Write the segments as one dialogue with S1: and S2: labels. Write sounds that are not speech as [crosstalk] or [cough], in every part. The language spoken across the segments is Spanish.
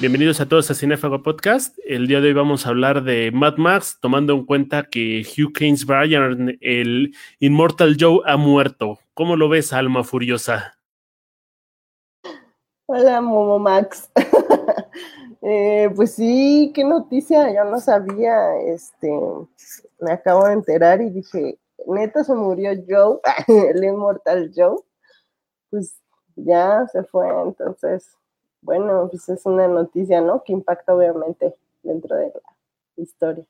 S1: Bienvenidos a todos a Cinefago Podcast. El día de hoy vamos a hablar de Mad Max, tomando en cuenta que Hugh Keynes Bryan, el Immortal Joe, ha muerto. ¿Cómo lo ves, alma furiosa?
S2: Hola, Momo Max. [laughs] eh, pues sí, qué noticia, yo no sabía. Este, me acabo de enterar y dije, neta se murió Joe, [laughs] el Immortal Joe. Pues ya se fue, entonces bueno, pues es una noticia, ¿no? Que impacta obviamente dentro de la historia.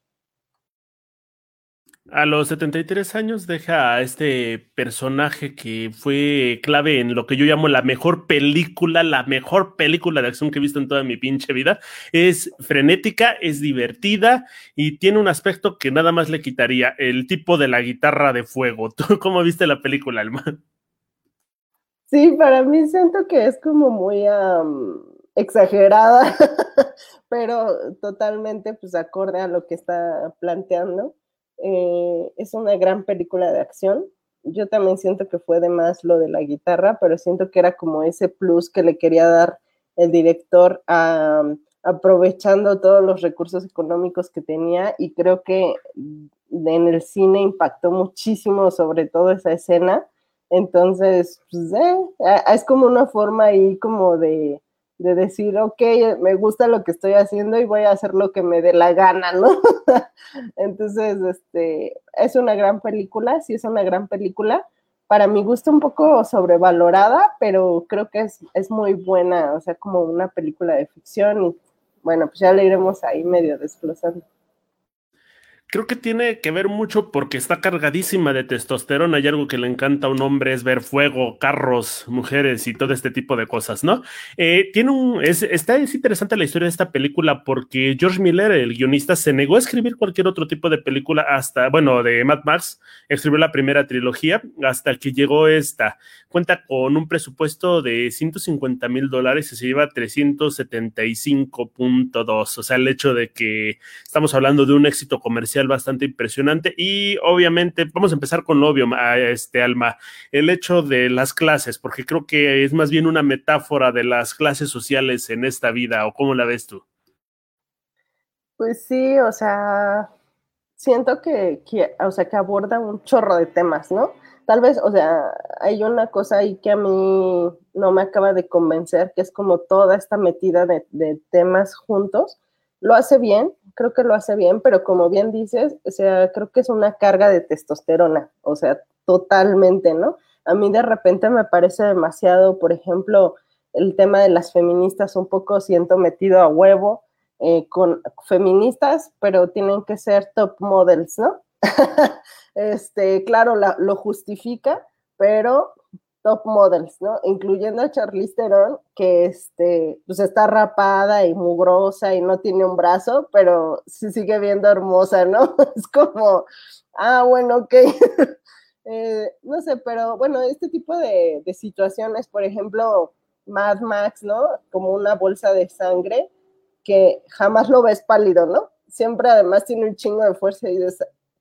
S1: A los 73 años deja a este personaje que fue clave en lo que yo llamo la mejor película, la mejor película de acción que he visto en toda mi pinche vida. Es frenética, es divertida y tiene un aspecto que nada más le quitaría, el tipo de la guitarra de fuego. [laughs] ¿Tú cómo viste la película, Alma?
S2: Sí, para mí siento que es como muy exagerada, [laughs] pero totalmente pues acorde a lo que está planteando. Eh, es una gran película de acción. Yo también siento que fue de más lo de la guitarra, pero siento que era como ese plus que le quería dar el director aprovechando todos los recursos económicos que tenía y creo que en el cine impactó muchísimo sobre todo esa escena entonces, pues, eh, es como una forma ahí como de, de decir, ok, me gusta lo que estoy haciendo y voy a hacer lo que me dé la gana, ¿no? [laughs] Entonces, este, es una gran película, sí es una gran película. Para mi gusto un poco sobrevalorada, pero creo que es, es muy buena, o sea, como una película de ficción y bueno, pues ya le iremos ahí medio desglosando
S1: creo que tiene que ver mucho porque está cargadísima de testosterona y algo que le encanta a un hombre es ver fuego, carros, mujeres y todo este tipo de cosas, ¿no? Eh, tiene un, es, está, es interesante la historia de esta película porque George Miller, el guionista, se negó a escribir cualquier otro tipo de película hasta, bueno, de Mad Max, escribió la primera trilogía hasta que llegó esta. Cuenta con un presupuesto de 150 mil dólares y se lleva 375.2, o sea, el hecho de que estamos hablando de un éxito comercial bastante impresionante. Y obviamente, vamos a empezar con lo obvio, este Alma, el hecho de las clases, porque creo que es más bien una metáfora de las clases sociales en esta vida, ¿o cómo la ves tú?
S2: Pues sí, o sea, siento que, o sea, que aborda un chorro de temas, ¿no? Tal vez, o sea, hay una cosa ahí que a mí no me acaba de convencer, que es como toda esta metida de temas juntos. Lo hace bien, creo que lo hace bien, pero como bien dices, o sea, creo que es una carga de testosterona, o sea, totalmente, ¿no? A mí de repente me parece demasiado, por ejemplo, el tema de las feministas un poco siento metido a huevo eh, con feministas, pero tienen que ser top models, ¿no? [laughs] este, claro, lo justifica, pero top models, ¿no? Incluyendo a Charlize Theron, que este, pues está rapada y mugrosa y no tiene un brazo, pero se sigue viendo hermosa, ¿no? [laughs] Es como, ah, bueno, ok. [laughs] eh, no sé, pero bueno, este tipo de, de, situaciones, por ejemplo, Mad Max, ¿no? Como una bolsa de sangre que jamás lo ves pálido, ¿no? Siempre además tiene un chingo de fuerza y de,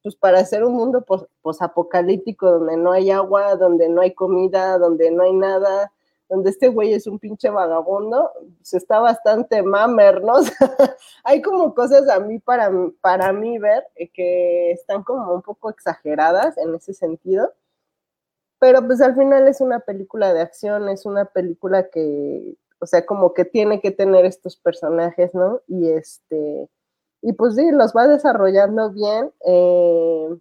S2: pues para hacer un mundo posapocalíptico donde no hay agua, donde no hay comida, donde no hay nada, donde este güey es un pinche vagabundo, pues está bastante mamer, ¿no? [laughs] hay como cosas a mí, para, para mí ver, eh, que están como un poco exageradas en ese sentido, pero pues al final es una película de acción, es una película que, o sea, como que tiene que tener estos personajes, ¿no? Y este y pues sí, los va desarrollando bien. Eh,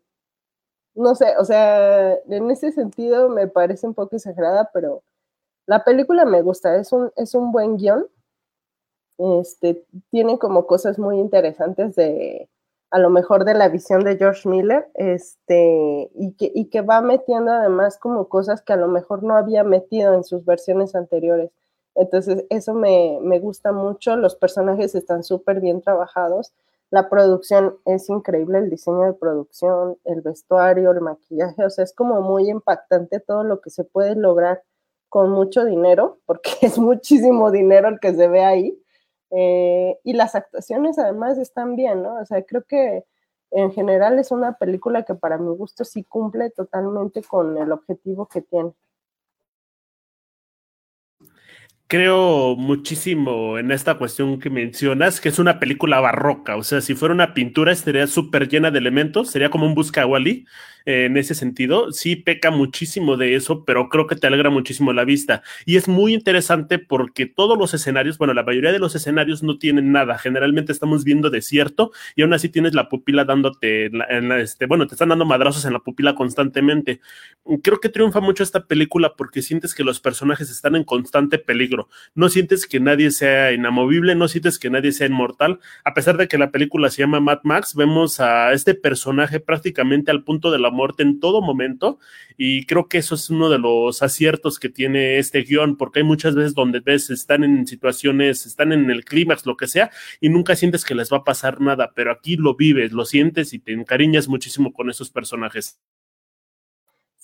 S2: no sé, o sea, en ese sentido me parece un poco exagerada, pero la película me gusta, es un, es un buen guion. Este, tiene como cosas muy interesantes de, a lo mejor de la visión de George Miller, este, y que, y que va metiendo además como cosas que a lo mejor no había metido en sus versiones anteriores. Entonces, eso me, me gusta mucho, los personajes están súper bien trabajados la producción es increíble, el diseño de producción, el vestuario, el maquillaje, o sea, es como muy impactante todo lo que se puede lograr con mucho dinero, [laughs] porque es muchísimo dinero el que se ve ahí. Eh, y las actuaciones además están bien, ¿no? O sea, creo que en general es una película que para mi gusto sí cumple totalmente con el objetivo que tiene.
S1: Creo muchísimo en esta cuestión que mencionas, que es una película barroca. O sea, si fuera una pintura, estaría súper llena de elementos, sería como un busca Wally en ese sentido. Sí peca muchísimo de eso, pero creo que te alegra muchísimo la vista. Y es muy interesante porque todos los escenarios, bueno, la mayoría de los escenarios no tienen nada. Generalmente estamos viendo desierto y aún así tienes la pupila dándote, en este, bueno, te están dando madrazos en la pupila constantemente. Creo que triunfa mucho esta película porque sientes que los personajes están en constante peligro. No sientes que nadie sea inamovible, no sientes que nadie sea inmortal. A pesar de que la película se llama Mad Max, vemos a este personaje prácticamente al punto de la muerte en todo momento y creo que eso es uno de los aciertos que tiene este guion porque hay muchas veces donde ves están en situaciones, están en el clímax, lo que sea, y nunca sientes que les va a pasar nada, pero aquí lo vives, lo sientes y te encariñas muchísimo con esos personajes.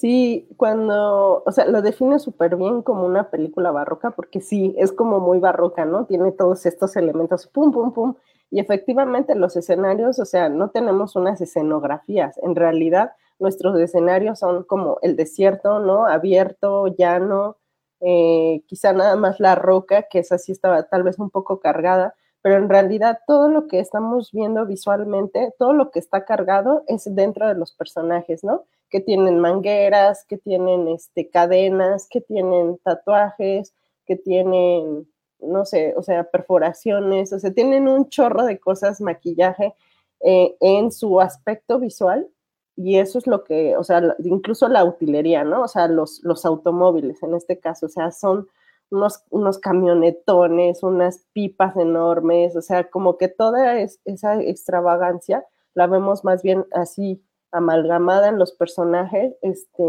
S2: Sí, cuando, o sea, lo define súper bien como una película barroca, porque sí, es como muy barroca, ¿no? Tiene todos estos elementos, pum, pum, pum, y efectivamente los escenarios, o sea, no tenemos unas escenografías, en realidad nuestros escenarios son como el desierto, ¿no? Abierto, llano, eh, quizá nada más la roca, que esa sí estaba tal vez un poco cargada, pero en realidad todo lo que estamos viendo visualmente, todo lo que está cargado es dentro de los personajes, ¿no? Que tienen mangueras, que tienen este, cadenas, que tienen tatuajes, que tienen, no sé, o sea, perforaciones, o sea, tienen un chorro de cosas, maquillaje eh, en su aspecto visual y eso es lo que, o sea, incluso la utilería, ¿no? O sea, los, los automóviles en este caso, o sea, son unos, unos camionetones, unas pipas enormes, o sea, como que toda esa extravagancia la vemos más bien así amalgamada en los personajes, este,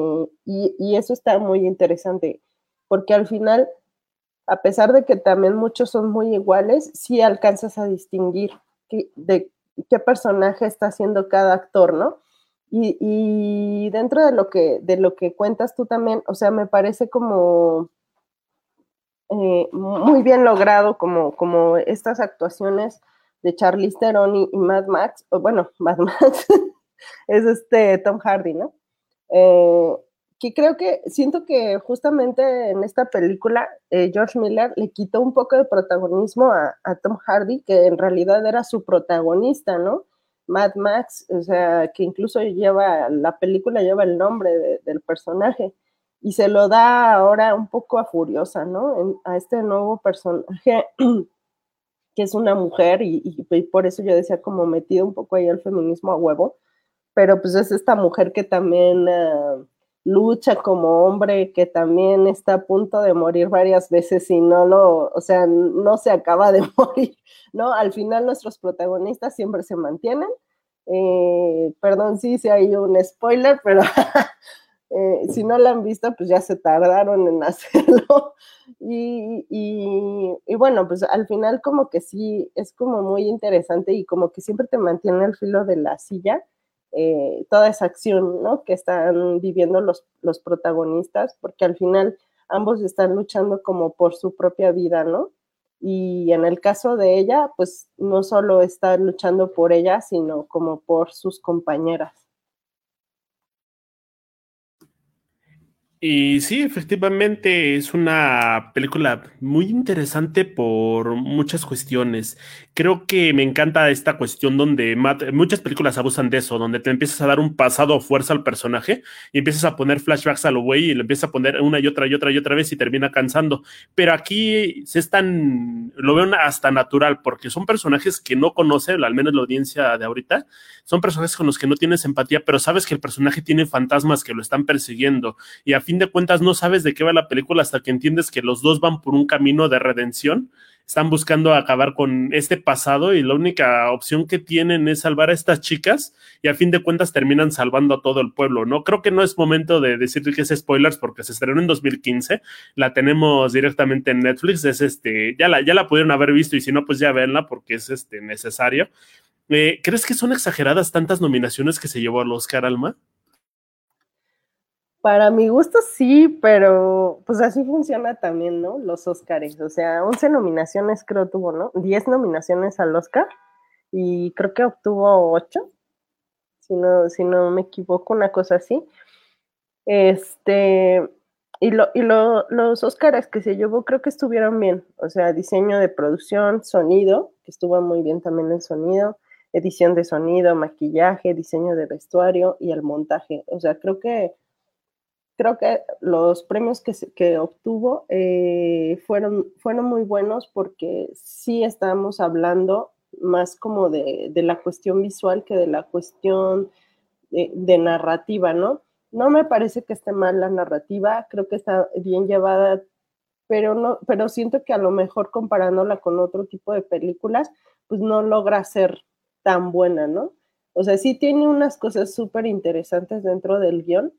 S2: y, y eso está muy interesante, porque al final, a pesar de que también muchos son muy iguales, sí alcanzas a distinguir de qué personaje está haciendo cada actor, ¿no? Y, dentro de lo, que, de lo que cuentas tú también, o sea, me parece como eh, muy bien logrado, como, como estas actuaciones de Charlize Theron y, Mad Max, bueno, [laughs] Mad Max es este Tom Hardy, ¿no? Eh, que creo que siento que justamente en esta película eh, George Miller le quitó un poco de protagonismo a, Tom Hardy, que en realidad era su protagonista, ¿no? Mad Max, o sea, que incluso lleva, la película lleva el nombre del personaje y se lo da ahora un poco a Furiosa, ¿no? a este nuevo personaje [clears throat] que es una mujer y, por eso yo decía como metido un poco ahí el feminismo a huevo, pero pues es esta mujer que también ah, lucha como hombre, que también está a punto de morir varias veces y no lo, o sea, no se acaba de [laughs] morir, ¿no? Al final nuestros protagonistas siempre se mantienen. Eh, perdón si sí, hay un spoiler, pero [laughs] eh, si no lo han visto, pues ya se tardaron en [laughs] hacerlo. Y, y, bueno, pues al final como que sí, es como muy interesante y como que siempre te mantiene el filo de la silla eh, toda esa acción ¿no? que están viviendo los, los protagonistas, porque al final ambos están luchando como por su propia vida, ¿no? Y en el caso de ella, pues no solo está luchando por ella, sino como por sus compañeras.
S1: Y sí, efectivamente es una película muy interesante por muchas cuestiones. Creo que me encanta esta cuestión donde muchas películas abusan de eso, donde te empiezas a dar un pasado fuerza al personaje y empiezas a poner flashbacks a lo güey y le empiezas a poner una y otra y otra y otra vez y termina cansando. Pero aquí se están, lo veo hasta natural porque son personajes que no conoce, al menos la audiencia de ahorita, son personajes con los que no tienes empatía, pero sabes que el personaje tiene fantasmas que lo están persiguiendo y a fin de cuentas no sabes de qué va la película hasta que entiendes que los dos van por un camino de redención. Están buscando acabar con este pasado y la única opción que tienen es salvar a estas chicas y a fin de cuentas terminan salvando a todo el pueblo, ¿no? Creo que no es momento de decir que es spoilers porque se estrenó en 2015, la tenemos directamente en Netflix, es este, ya la, ya la pudieron haber visto y si no, pues ya venla porque es este necesario. Eh, ¿Crees que son exageradas tantas nominaciones que se llevó al Oscar, Alma?
S2: Para mi gusto sí, pero pues así funciona también, ¿no? Los Oscars. O sea, 11 nominaciones creo tuvo, ¿no? 10 nominaciones al Oscar y creo que obtuvo 8, si no, si no me equivoco, una cosa así. Este, y, lo, y lo, los Oscars que se llevó creo que estuvieron bien, o sea, diseño de producción, sonido, que estuvo muy bien también el sonido, edición de sonido, maquillaje, diseño de vestuario y el montaje. O sea, creo que creo que los premios que, que obtuvo eh, fueron, fueron muy buenos porque sí estamos hablando más como de, de la cuestión visual que de la cuestión de, de, narrativa, ¿no? No me parece que esté mal la narrativa, creo que está bien llevada, pero, no, pero siento que a lo mejor comparándola con otro tipo de películas, pues no logra ser tan buena, ¿no? O sea, sí tiene unas cosas súper interesantes dentro del guion.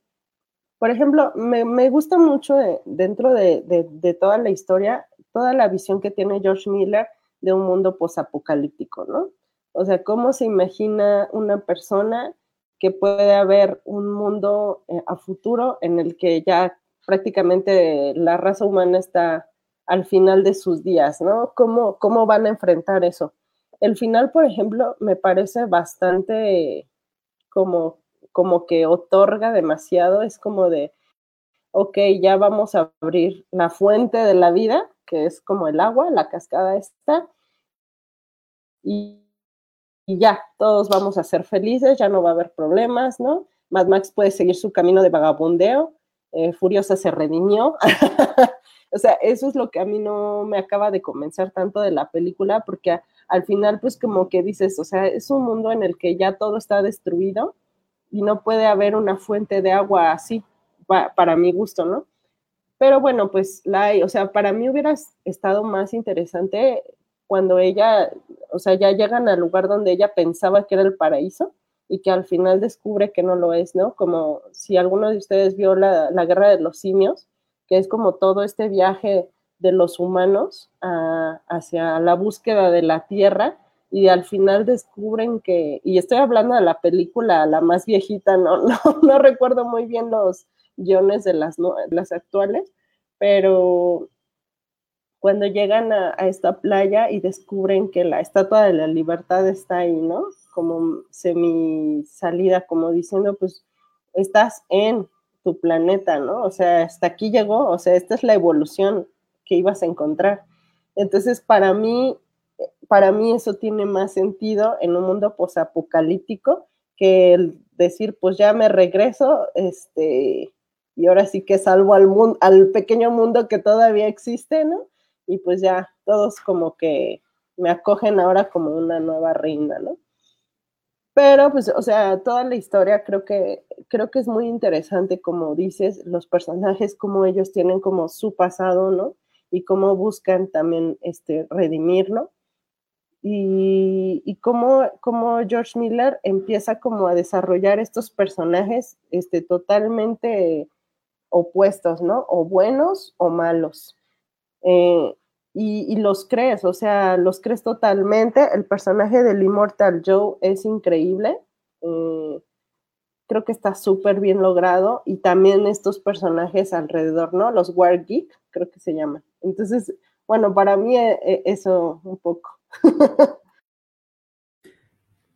S2: Por ejemplo, me, me gusta mucho de, dentro de, de, de, toda la historia, toda la visión que tiene George Miller de un mundo posapocalíptico, ¿no? O sea, cómo se imagina una persona que puede haber un mundo eh, a futuro en el que ya prácticamente la raza humana está al final de sus días, ¿no? ¿Cómo, cómo van a enfrentar eso? El final, por ejemplo, me parece bastante como, como que otorga demasiado, es como de, ok, ya vamos a abrir la fuente de la vida, que es como el agua, la cascada está, y, y ya, todos vamos a ser felices, ya no va a haber problemas, ¿no? Mad Max puede seguir su camino de vagabundeo, eh, Furiosa se redimió. [laughs] o sea, eso es lo que a mí no me acaba de convencer tanto de la película, porque al final, pues como que dices, o sea, es un mundo en el que ya todo está destruido y no puede haber una fuente de agua así, pa, para mi gusto, ¿no? Pero bueno, pues la o sea, para mí hubiera estado más interesante cuando ella, o sea, ya llegan al lugar donde ella pensaba que era el paraíso y que al final descubre que no lo es, ¿no? Como si alguno de ustedes vio la, la guerra de los simios, que es como todo este viaje de los humanos hacia la búsqueda de la tierra y al final descubren que, y estoy hablando de la película, la más viejita, no, [laughs] no, no recuerdo muy bien los guiones de las, no, las actuales, pero cuando llegan a, a, esta playa y descubren que la estatua de la libertad está ahí, ¿no? Como semi salida, como diciendo, pues estás en tu planeta, ¿no? O sea, hasta aquí llegó, o sea, esta es la evolución, que ibas a encontrar. Entonces, para mí, para mí eso tiene más sentido en un mundo posapocalíptico que el decir, pues ya me regreso, este, y ahora sí que salvo al mundo, al pequeño mundo que todavía existe, ¿no? Y pues ya todos como que me acogen ahora como una nueva reina, ¿no? Pero pues, o sea, toda la historia creo que, creo que es muy interesante, como dices, los personajes, como ellos tienen como su pasado, ¿no? y cómo buscan también este, redimirlo. Y, y cómo, George Miller empieza como a desarrollar estos personajes este, totalmente opuestos, ¿no? O buenos o malos. Eh, y, y, los crees, o sea, los crees totalmente. El personaje del Immortal Joe es increíble. Eh, creo que está súper bien logrado. Y también estos personajes alrededor, ¿no? Los War Geek, creo que se llaman. Entonces, bueno, para mí eh, eso un poco. [laughs]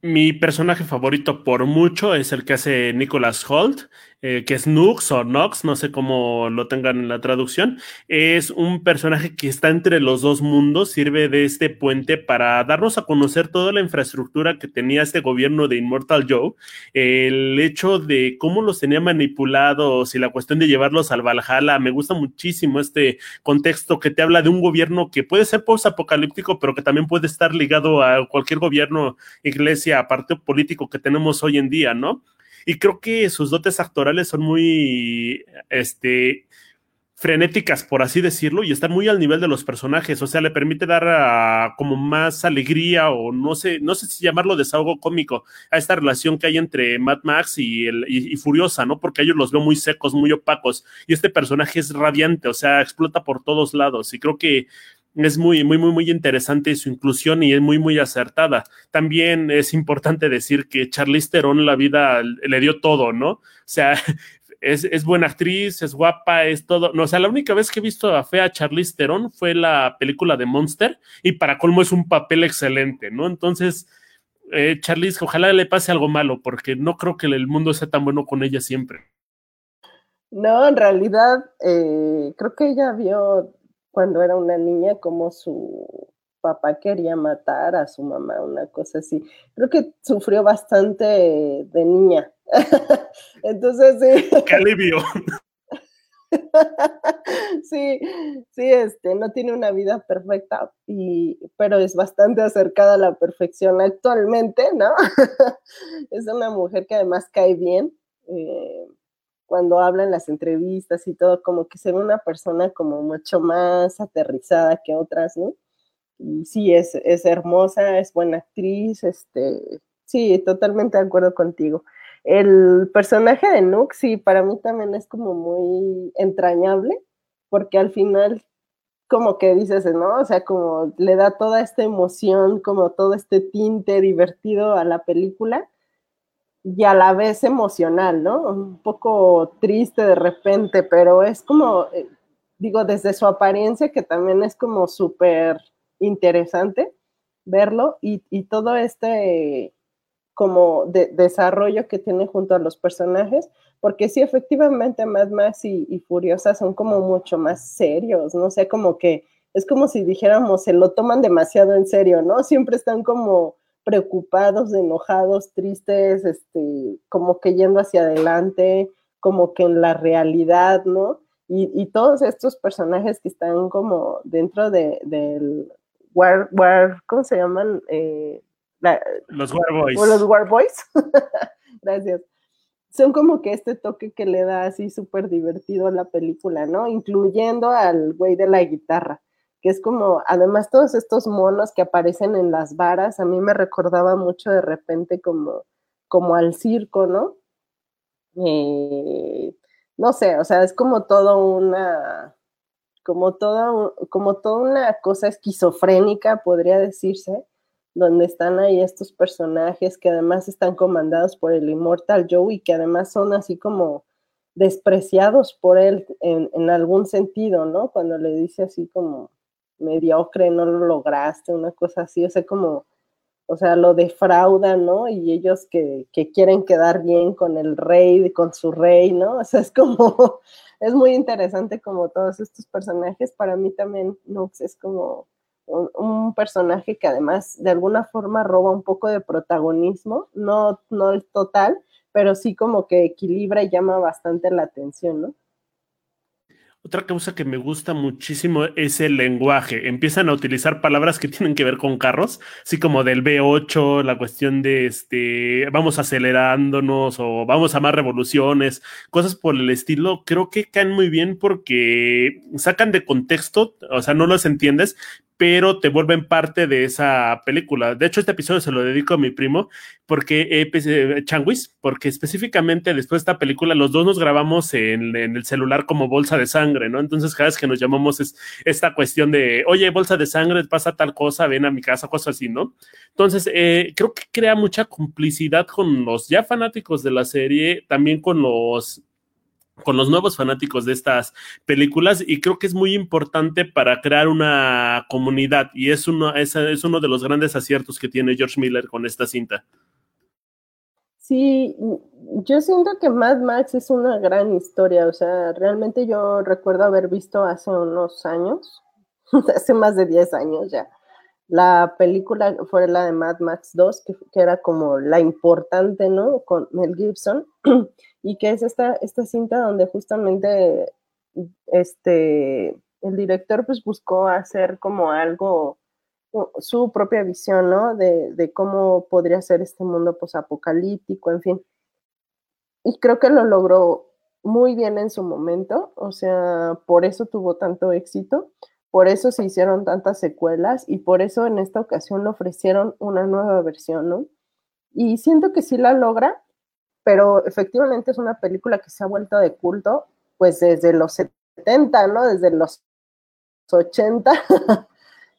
S1: Mi personaje favorito por mucho es el que hace Nicholas Holt, eh, que es Nux o Nox, no sé cómo lo tengan en la traducción. Es un personaje que está entre los dos mundos, sirve de este puente para darnos a conocer toda la infraestructura que tenía este gobierno de Immortal Joe, el hecho de cómo los tenía manipulados y la cuestión de llevarlos al Valhalla. Me gusta muchísimo este contexto que te habla de un gobierno que puede ser post-apocalíptico, pero que también puede estar ligado a cualquier gobierno, iglesia partido político que tenemos hoy en día, ¿no? Y creo que sus dotes actorales son muy, este, frenéticas, por así decirlo, y están muy al nivel de los personajes, o sea, le permite dar como más alegría o no sé, no sé si llamarlo desahogo cómico a esta relación que hay entre Mad Max y, el, y, y, Furiosa, ¿no? Porque ellos los veo muy secos, muy opacos, y este personaje es radiante, o sea, explota por todos lados, y creo que es muy, muy, muy, muy interesante su inclusión y es muy, muy acertada. También es importante decir que Charlize Theron la vida le dio todo, ¿no? O sea, [laughs] es, es, buena actriz, es guapa, es todo. No, o sea, la única vez que he visto a fea Charlize Theron fue la película de Monster y para colmo es un papel excelente, ¿no? Entonces, eh, Charlize, ojalá le pase algo malo porque no creo que el mundo sea tan bueno con ella siempre.
S2: No, en realidad, eh, creo que ella vio cuando era una niña como su papá quería matar a su mamá, una cosa así. Creo que sufrió bastante de niña. [laughs] Entonces, sí. [laughs]
S1: ¡Qué alivio! [laughs]
S2: sí, sí, este, no tiene una vida perfecta, y, pero es bastante acercada a la perfección actualmente, ¿no? es una mujer que además cae bien. Eh, cuando habla en las entrevistas y todo, como que se ve una persona como mucho más aterrizada que otras, ¿no? Sí, es, es hermosa, es buena actriz, este, sí, totalmente de acuerdo contigo. El personaje de Nook, sí, para mí también es como muy entrañable, porque al final, como que dices, ¿no? O sea, como le da toda esta emoción, como todo este tinte divertido a la película y a la vez emocional, ¿no? Un poco triste de repente, pero es como, eh, digo, desde su apariencia, que también es como súper interesante verlo y, y todo este como de, desarrollo que tiene junto a los personajes, porque sí, efectivamente, Mad Max y, y, Furiosa son como mucho más serios, no sé, como que es como si dijéramos, se lo toman demasiado en serio, ¿no? Siempre están como preocupados, enojados, tristes, este, como que yendo hacia adelante, como que en la realidad, ¿no? Y, y todos estos personajes que están como dentro de, del War, War, ¿cómo se llaman? Eh,
S1: los War Boys.
S2: O los War Boys. [laughs] Gracias. Son como que este toque que le da así súper divertido a la película, ¿no? Incluyendo al güey de la guitarra, que es como, además todos estos monos que aparecen en las varas, a mí me recordaba mucho de repente como, como al circo, ¿no? Eh, no sé, o sea, es como todo una, como toda, como toda una cosa esquizofrénica, podría decirse, donde están ahí estos personajes que además están comandados por el Immortal Joe y que además son así como despreciados por él en, en, algún sentido, ¿no? Cuando le dice así como mediocre, no lo lograste, una cosa así, o sea, como, o sea, lo defraudan, ¿no? Y ellos que, que quieren quedar bien con el rey, con su rey, ¿no? O sea, es como, [laughs] es muy interesante como todos estos personajes, para mí también Nux es como un, personaje que además de alguna forma roba un poco de protagonismo, no, no el total, pero sí como que equilibra y llama bastante la atención, ¿no?
S1: Otra cosa que me gusta muchísimo es el lenguaje. Empiezan a utilizar palabras que tienen que ver con carros, así como del V8, la cuestión de este, vamos acelerándonos o vamos a más revoluciones, cosas por el estilo. Creo que caen muy bien porque sacan de contexto, o sea, no los entiendes, pero te vuelven parte de esa película. De hecho, este episodio se lo dedico a mi primo, porque eh, Changuis, porque específicamente después de esta película los dos nos grabamos en, en, el celular como bolsa de sangre, ¿no? Entonces cada vez que nos llamamos es esta cuestión de, oye, bolsa de sangre, pasa tal cosa, ven a mi casa, cosas así, ¿no? Entonces, eh, creo que crea mucha complicidad con los ya fanáticos de la serie, también con los con los nuevos fanáticos de estas películas y creo que es muy importante para crear una comunidad y es uno, es, es uno de los grandes aciertos que tiene George Miller con esta cinta.
S2: Sí, yo siento que Mad Max es una gran historia, o sea, realmente yo recuerdo haber visto hace unos años, [laughs] hace más de 10 años ya, la película fue la de Mad Max 2, que, era como la importante, ¿no? Con Mel Gibson. [clears throat] y que es esta, esta cinta donde justamente este, el director pues buscó hacer como algo, su propia visión, ¿no? De, de cómo podría ser este mundo posapocalíptico, en fin. Y creo que lo logró muy bien en su momento, o sea, por eso tuvo tanto éxito, por eso se hicieron tantas secuelas y por eso en esta ocasión le ofrecieron una nueva versión, ¿no? Y siento que sí la logra, pero efectivamente es una película que se ha vuelto de culto, pues desde los 70, ¿no? Desde los 80, [laughs]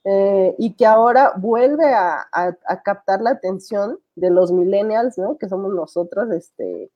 S2: eh, y que ahora vuelve a, a, captar la atención de los millennials, ¿no? Que somos nosotros, este,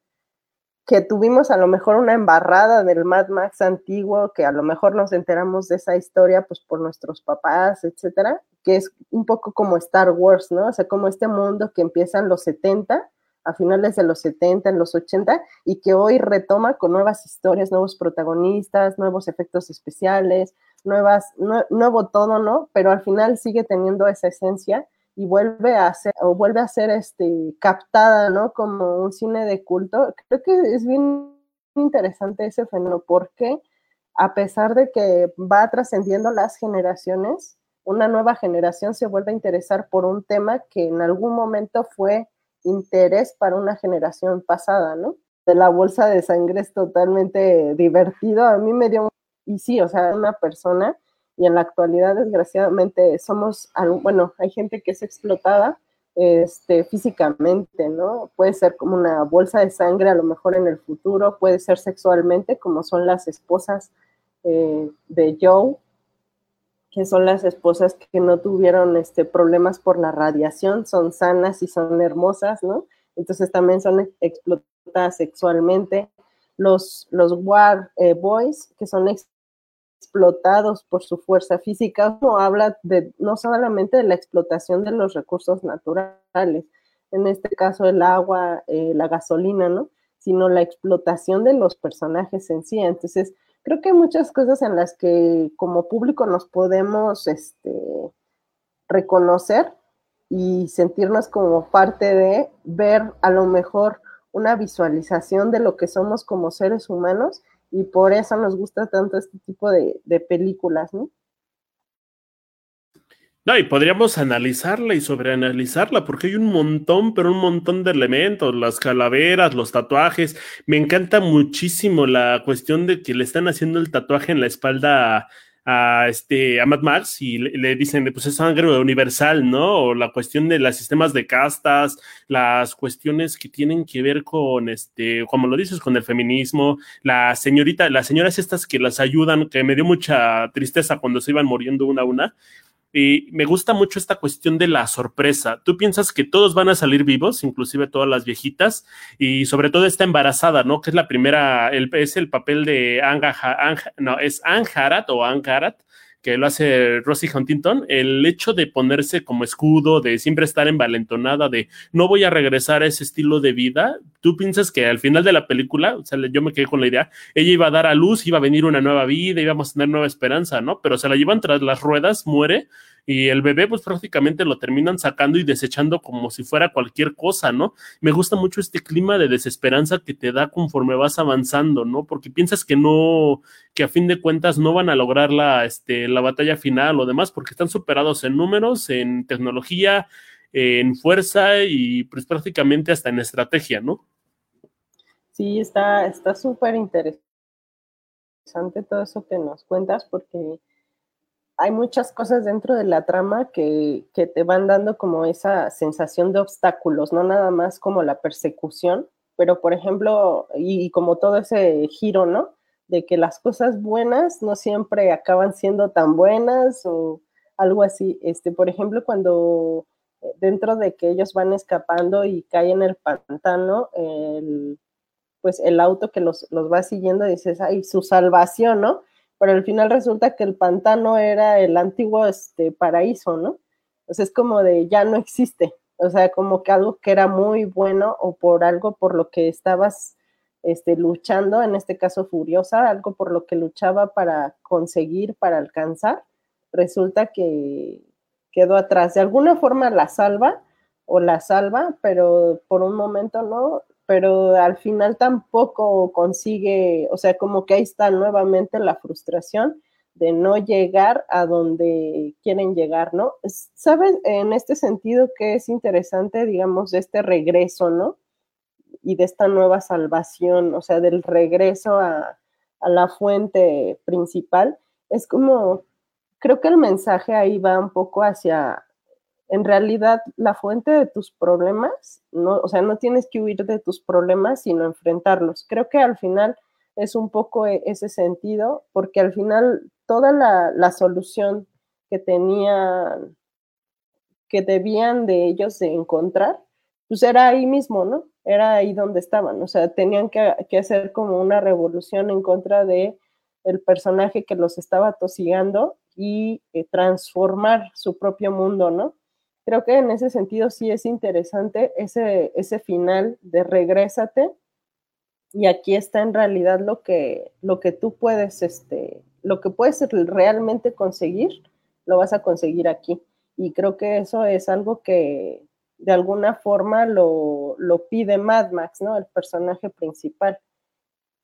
S2: que tuvimos a lo mejor una embarrada del Mad Max antiguo, que a lo mejor nos enteramos de esa historia, pues por nuestros papás, etcétera, que es un poco como Star Wars, ¿no? O sea, como este mundo que empieza en los 70 a finales de los 70, en los 80, y que hoy retoma con nuevas historias, nuevos protagonistas, nuevos efectos especiales, nuevas, nuevo todo, ¿no? Pero al final sigue teniendo esa esencia y vuelve a ser, o vuelve a ser este, captada, ¿no? Como un cine de culto. Creo que es bien interesante ese fenómeno, porque a pesar de que va trascendiendo las generaciones, una nueva generación se vuelve a interesar por un tema que en algún momento fue interés para una generación pasada, ¿no? De la bolsa de sangre es totalmente divertido. A mí me dio, y sí, o sea, una persona, y en la actualidad, desgraciadamente, somos, bueno, hay gente que es explotada este, físicamente, ¿no? Puede ser como una bolsa de sangre a lo mejor en el futuro, puede ser sexualmente, como son las esposas eh, de Joe, que son las esposas que no tuvieron este, problemas por la radiación, son sanas y son hermosas, ¿no? Entonces también son explotadas sexualmente. Los, los War eh, Boys, que son explotados por su fuerza física, no habla de, no solamente de la explotación de los recursos naturales, en este caso el agua, eh, la gasolina, ¿no? Sino la explotación de los personajes en sí. Entonces, creo que hay muchas cosas en las que como público nos podemos este, reconocer y sentirnos como parte de ver a lo mejor una visualización de lo que somos como seres humanos y por eso nos gusta tanto este tipo de, de películas, ¿no?
S1: No, y podríamos analizarla y sobreanalizarla, porque hay un montón, pero un montón de elementos, las calaveras, los tatuajes. Me encanta muchísimo la cuestión de que le están haciendo el tatuaje en la espalda a, este, a Mad Max y le, dicen, pues es sangre universal, ¿no? O la cuestión de los sistemas de castas, las cuestiones que tienen que ver con, este, como lo dices, con el feminismo, la señorita, las señoras estas que las ayudan, que me dio mucha tristeza cuando se iban muriendo una a una, y me gusta mucho esta cuestión de la sorpresa. Tú piensas que todos van a salir vivos, inclusive todas las viejitas, y sobre todo está embarazada, ¿no? Que es la primera, el, es el papel de Anga, no, es Anjarat o Angarat, que lo hace Rosie Huntington, el hecho de ponerse como escudo, de siempre estar envalentonada, de no voy a regresar a ese estilo de vida, tú piensas que al final de la película, o sea, yo me quedé con la idea, ella iba a dar a luz, iba a venir una nueva vida, íbamos a tener nueva esperanza, ¿no? Pero se la llevan tras las ruedas, muere, y el bebé pues prácticamente lo terminan sacando y desechando como si fuera cualquier cosa, ¿no? Me gusta mucho este clima de desesperanza que te da conforme vas avanzando, ¿no? Porque piensas que no, que a fin de cuentas no van a lograr la, este, la batalla final o demás, porque están superados en números, en tecnología, en fuerza y pues prácticamente hasta en estrategia, ¿no?
S2: Sí, está súper interesante todo eso que nos cuentas porque hay muchas cosas dentro de la trama que, te van dando como esa sensación de obstáculos, no nada más como la persecución, pero por ejemplo, y, como todo ese giro, ¿no? De que las cosas buenas no siempre acaban siendo tan buenas o algo así. Este, por ejemplo, cuando eh, dentro de que ellos van escapando y caen en el pantano, el, pues el auto que los, los va siguiendo, dices, ay, su salvación, ¿no? Pero al final resulta que el pantano era el antiguo este, paraíso, ¿no? Entonces es como de ya no existe, o sea, como que algo que era muy bueno o por algo por lo que estabas este, luchando, en este caso furiosa, algo por lo que luchaba para conseguir, para alcanzar, resulta que quedó atrás. De alguna forma la salva o la salva, pero por un momento no, pero al final tampoco consigue, o sea, como que ahí está nuevamente la frustración de no llegar a donde quieren llegar, ¿no? ¿Sabes en este sentido que es interesante, digamos, de este regreso, ¿no? Y de esta nueva salvación, o sea, del regreso a, a la fuente principal, es como, creo que el mensaje ahí va un poco hacia en realidad la fuente de tus problemas, no, o sea, no tienes que huir de tus problemas, sino enfrentarlos. Creo que al final es un poco e, ese sentido, porque al final toda la, solución que tenían, que debían de ellos de encontrar, pues era ahí mismo, ¿no? Era ahí donde estaban, o sea, tenían que, hacer como una revolución en contra de el personaje que los estaba tosigando y eh, transformar su propio mundo, ¿no? Creo que en ese sentido sí es interesante ese, ese final de regrésate y aquí está en realidad lo que, lo que tú puedes, este, lo que puedes realmente conseguir, lo vas a conseguir aquí. Y creo que eso es algo que de alguna forma lo, lo pide Mad Max, ¿no? El personaje principal.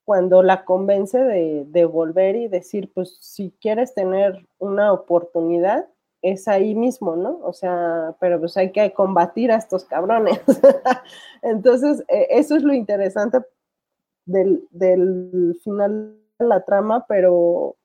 S2: Cuando la convence de, de volver y decir, pues si quieres tener una oportunidad, es ahí mismo, ¿no? O sea, pero pues hay que combatir a estos cabrones. [laughs] Entonces, e, eso es lo interesante del, del, final de la trama, pero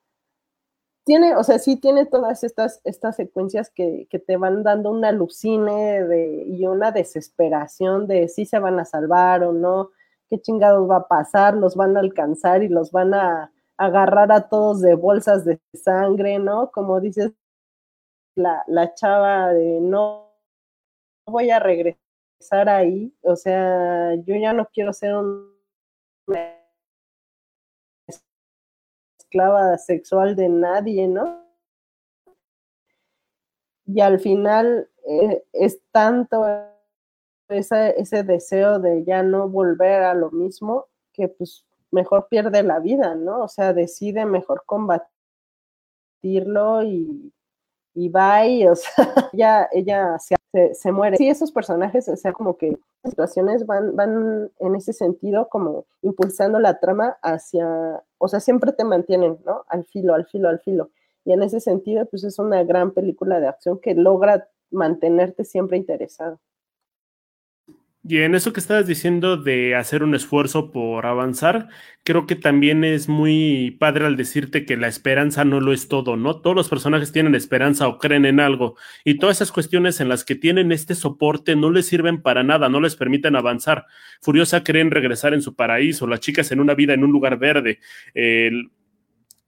S2: tiene, o sea, sí tiene todas estas, estas secuencias que, que te van dando una alucine de, y una desesperación de si se van a salvar o no, qué chingados va a pasar, los van a alcanzar y los van a agarrar a todos de bolsas de sangre, ¿no? Como dices, la, chava de no voy a regresar ahí, o sea, yo ya no quiero ser un esclava sexual de nadie, ¿no? Y al final eh, es tanto ese deseo de ya no volver a lo mismo que pues mejor pierde la vida, ¿no? O sea, decide mejor combatirlo y, y bye, o sea, [laughs] ella, ella se, se, muere. Sí, esos personajes, o sea, como que situaciones van, van en ese sentido como impulsando la trama hacia, o sea, siempre te mantienen, ¿no? Al filo, al filo, al filo. Y en ese sentido, pues es una gran película de acción que logra mantenerte siempre interesado.
S1: Y en eso que estabas diciendo de hacer un esfuerzo por avanzar, creo que también es muy padre al decirte que la esperanza no lo es todo, ¿no? Todos los personajes tienen esperanza o creen en algo y todas esas cuestiones en las que tienen este soporte no les sirven para nada, no les permiten avanzar. Furiosa creen regresar en su paraíso, las chicas en una vida en un lugar verde, el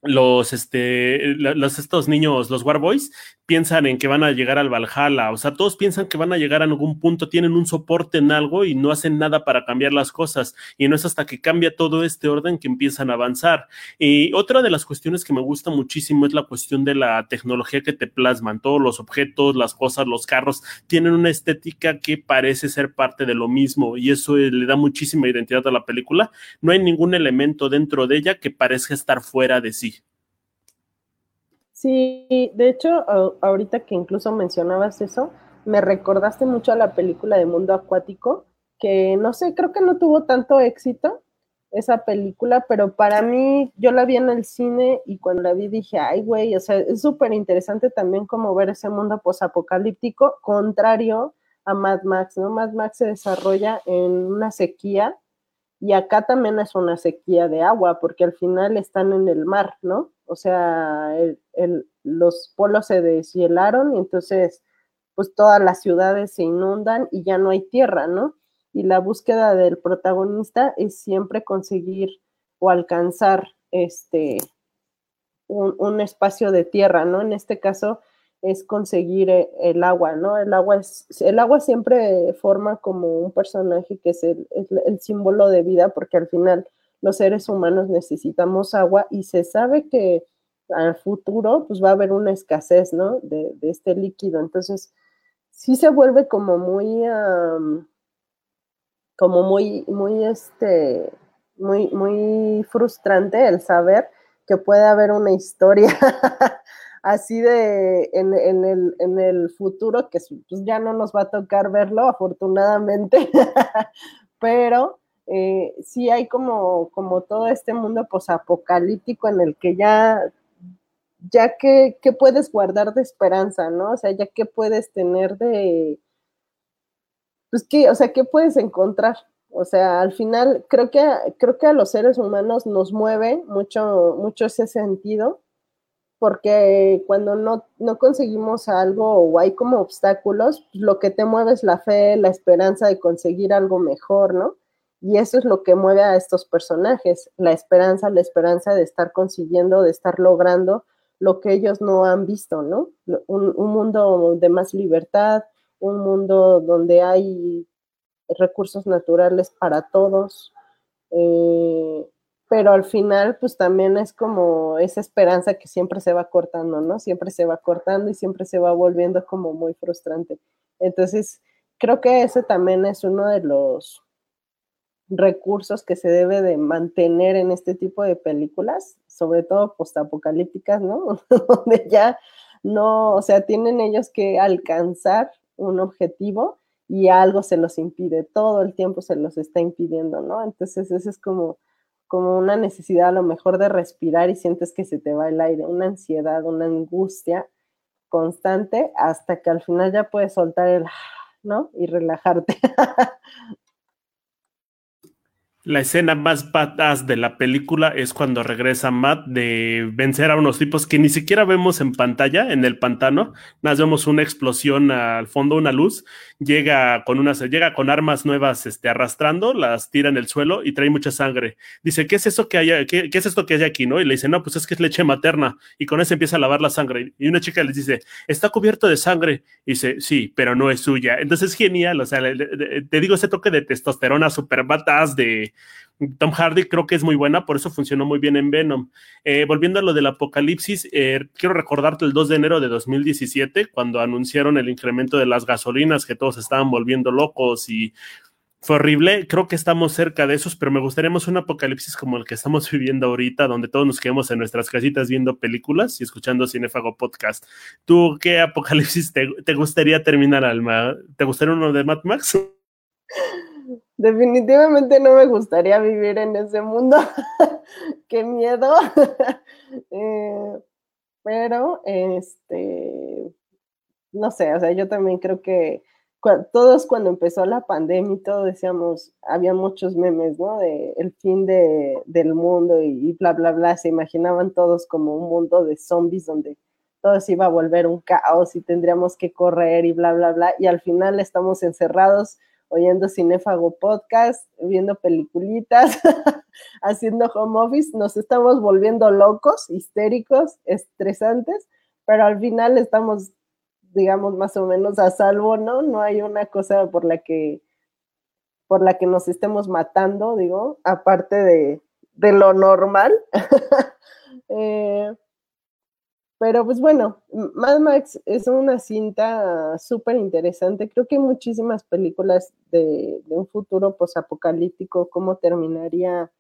S1: los, este, los, estos niños, los Warboys, piensan en que van a llegar al Valhalla, o sea, todos piensan que van a llegar a algún punto, tienen un soporte en algo y no hacen nada para cambiar las cosas, y no es hasta que cambia todo este orden que empiezan a avanzar. Y otra de las cuestiones que me gusta muchísimo es la cuestión de la tecnología que te plasman, todos los objetos, las cosas, los carros, tienen una estética que parece ser parte de lo mismo, y eso le da muchísima identidad a la película. No hay ningún elemento dentro de ella que parezca estar fuera de sí.
S2: Sí, de hecho, ahorita que incluso mencionabas eso, me recordaste mucho a la película de Mundo Acuático, que no sé, creo que no tuvo tanto éxito esa película, pero para mí yo la vi en el cine y cuando la vi dije, ay, güey, o sea, es súper interesante también como ver ese mundo posapocalíptico, contrario a Mad Max, ¿no? Mad Max se desarrolla en una sequía y acá también es una sequía de agua, porque al final están en el mar, ¿no? O sea, los polos se deshielaron y entonces, pues todas las ciudades se inundan y ya no hay tierra, ¿no? Y la búsqueda del protagonista es siempre conseguir o alcanzar este un, un espacio de tierra, ¿no? En este caso, es conseguir eh, el agua, ¿no? El agua, es, el agua siempre forma como un personaje que es el, símbolo de vida, porque al final los seres humanos necesitamos agua y se sabe que al futuro pues va a haber una escasez, ¿no? De, este líquido. Entonces, sí se vuelve como muy, como muy, muy, este, muy, muy frustrante el saber que puede haber una historia [laughs] así de en, el, en el futuro, que pues, ya no nos va a tocar verlo, afortunadamente, [laughs] pero eh, sí hay como, como todo este mundo posapocalíptico en el que ya, ya que, puedes guardar de esperanza, ¿no? O sea, ya que puedes tener de, pues que, o sea, ¿qué puedes encontrar? O sea, al final creo que, creo que a los seres humanos nos mueve mucho, mucho ese sentido porque cuando no, no, conseguimos algo o hay como obstáculos, pues, lo que te mueve es la fe, la esperanza de conseguir algo mejor, ¿no? Y eso es lo que mueve a estos personajes, la esperanza, la esperanza de estar consiguiendo, de estar logrando lo que ellos no han visto, ¿no? Un, un mundo de más libertad, un mundo donde hay recursos naturales para todos, eh, pero al final pues también es como esa esperanza que siempre se va cortando, ¿no? Siempre se va cortando y siempre se va volviendo como muy frustrante. Entonces, creo que ese también es uno de los recursos que se debe de mantener en este tipo de películas, sobre todo postapocalípticas, ¿no? [laughs] Donde ya no, o sea, tienen ellos que alcanzar un objetivo y algo se los impide, todo el tiempo se los está impidiendo, ¿no? Entonces, eso es como, como una necesidad a lo mejor de respirar y sientes que se te va el aire, una ansiedad, una angustia constante hasta que al final ya puedes soltar el, ¿no? Y relajarte. [laughs]
S1: La escena más badass de la película es cuando regresa Matt de vencer a unos tipos que ni siquiera vemos en pantalla, en el pantano. Nos vemos una explosión al fondo, una luz. Llega con unas, llega con armas nuevas, este, arrastrando, las tira en el suelo y trae mucha sangre. Dice, ¿qué es eso que hay, qué, qué es esto que hay aquí? ¿No? Y le dice, no, pues es que es leche materna. Y con eso empieza a lavar la sangre. Y una chica les dice, está cubierto de sangre. Y dice, sí, pero no es suya. Entonces es genial. O sea, te digo, ese toque de testosterona super badass de Tom Hardy creo que es muy buena, por eso funcionó muy bien en Venom. Eh, volviendo a lo del apocalipsis, eh, quiero recordarte el 2 de enero de 2017, cuando anunciaron el incremento de las gasolinas, que todos estaban volviendo locos y fue horrible. Creo que estamos cerca de esos, pero me gustaría un apocalipsis como el que estamos [laughs] viviendo ahorita, donde todos nos quedemos en nuestras casitas viendo películas y escuchando Cinefago Podcast. ¿Tú qué apocalipsis te, te gustaría terminar, Alma? ¿Te gustaría uno de Mad Max? [laughs]
S2: Definitivamente no me gustaría vivir en ese mundo. [laughs] Qué miedo. [laughs] Eh, pero, este, no sé, o sea, yo también creo que todos cuando empezó la pandemia y todo decíamos, había muchos memes, ¿no? De el fin de, del mundo y, y, bla, bla, bla. Se imaginaban todos como un mundo de zombies donde todo se iba a volver un caos y tendríamos que correr y bla, bla, bla. Y al final estamos encerrados oyendo Cinéfago Podcast, viendo peliculitas, [laughs] haciendo home office, nos estamos volviendo locos, histéricos, estresantes, pero al final estamos, digamos, más o menos a salvo, ¿no? No hay una cosa por la que por la que nos estemos matando, digo, aparte de, de lo normal. [laughs] eh, pero pues bueno, Mad Max es una cinta súper interesante. Creo que hay muchísimas películas de, un futuro posapocalíptico, cómo terminaría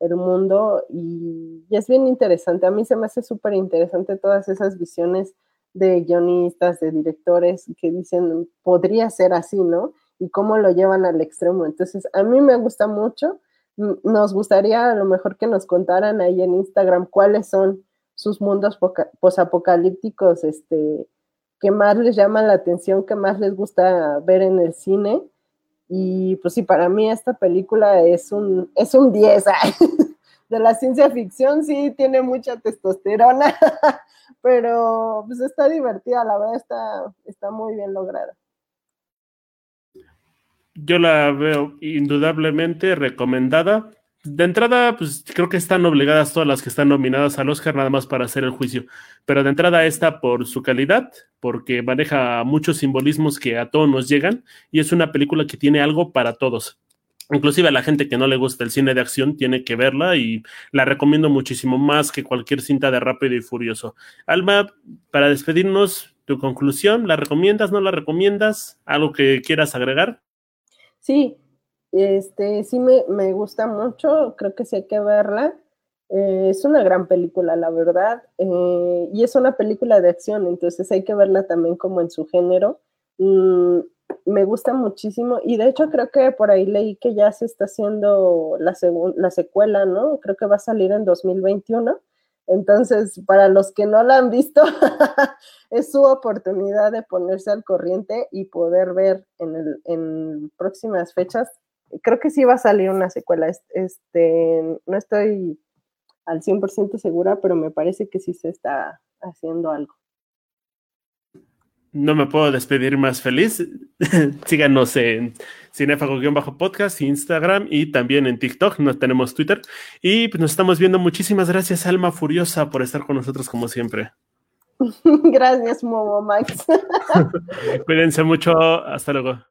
S2: el mundo y, es bien interesante. A mí se me hace súper interesante todas esas visiones de guionistas, de directores que dicen, podría ser así, ¿no? Y cómo lo llevan al extremo. Entonces, a mí me gusta mucho. Nos gustaría a lo mejor que nos contaran ahí en Instagram cuáles son sus mundos posapocalípticos este, que más les llaman la atención, que más les gusta ver en el cine. Y pues sí, para mí esta película es un, es un 10 [laughs] de la ciencia ficción, sí, tiene mucha testosterona, [laughs] pero pues está divertida, la verdad está, está muy bien lograda.
S1: Yo la veo indudablemente recomendada de entrada, pues creo que están obligadas todas las que están nominadas al Oscar nada más para hacer el juicio. Pero de entrada esta por su calidad, porque maneja muchos simbolismos que a todos nos llegan y es una película que tiene algo para todos. Inclusive a la gente que no le gusta el cine de acción tiene que verla y la recomiendo muchísimo más que cualquier cinta de Rápido y Furioso. Alma, para despedirnos, tu conclusión, ¿la recomiendas, no la recomiendas? ¿Algo que quieras agregar?
S2: Sí, este, sí me, me gusta mucho, creo que sí hay que verla. Eh, es una gran película, la verdad, eh, y es una película de acción, entonces hay que verla también como en su género. Mm, me gusta muchísimo y de hecho creo que por ahí leí que ya se está haciendo la, la secuela, ¿no? Creo que va a salir en 2021. Entonces, para los que no la han visto, [laughs] es su oportunidad de ponerse al corriente y poder ver en, el, en próximas fechas creo que sí va a salir una secuela. Este, no estoy al 100% segura, pero me parece que sí se está haciendo algo.
S1: No me puedo despedir más feliz. [laughs] Síganos en Cinefago-podcast, Instagram y también en TikTok. No tenemos Twitter. Y pues nos estamos viendo. Muchísimas gracias, Alma Furiosa, por estar con nosotros como siempre. [laughs]
S2: gracias, Momo Max. [laughs]
S1: Cuídense mucho. Hasta luego.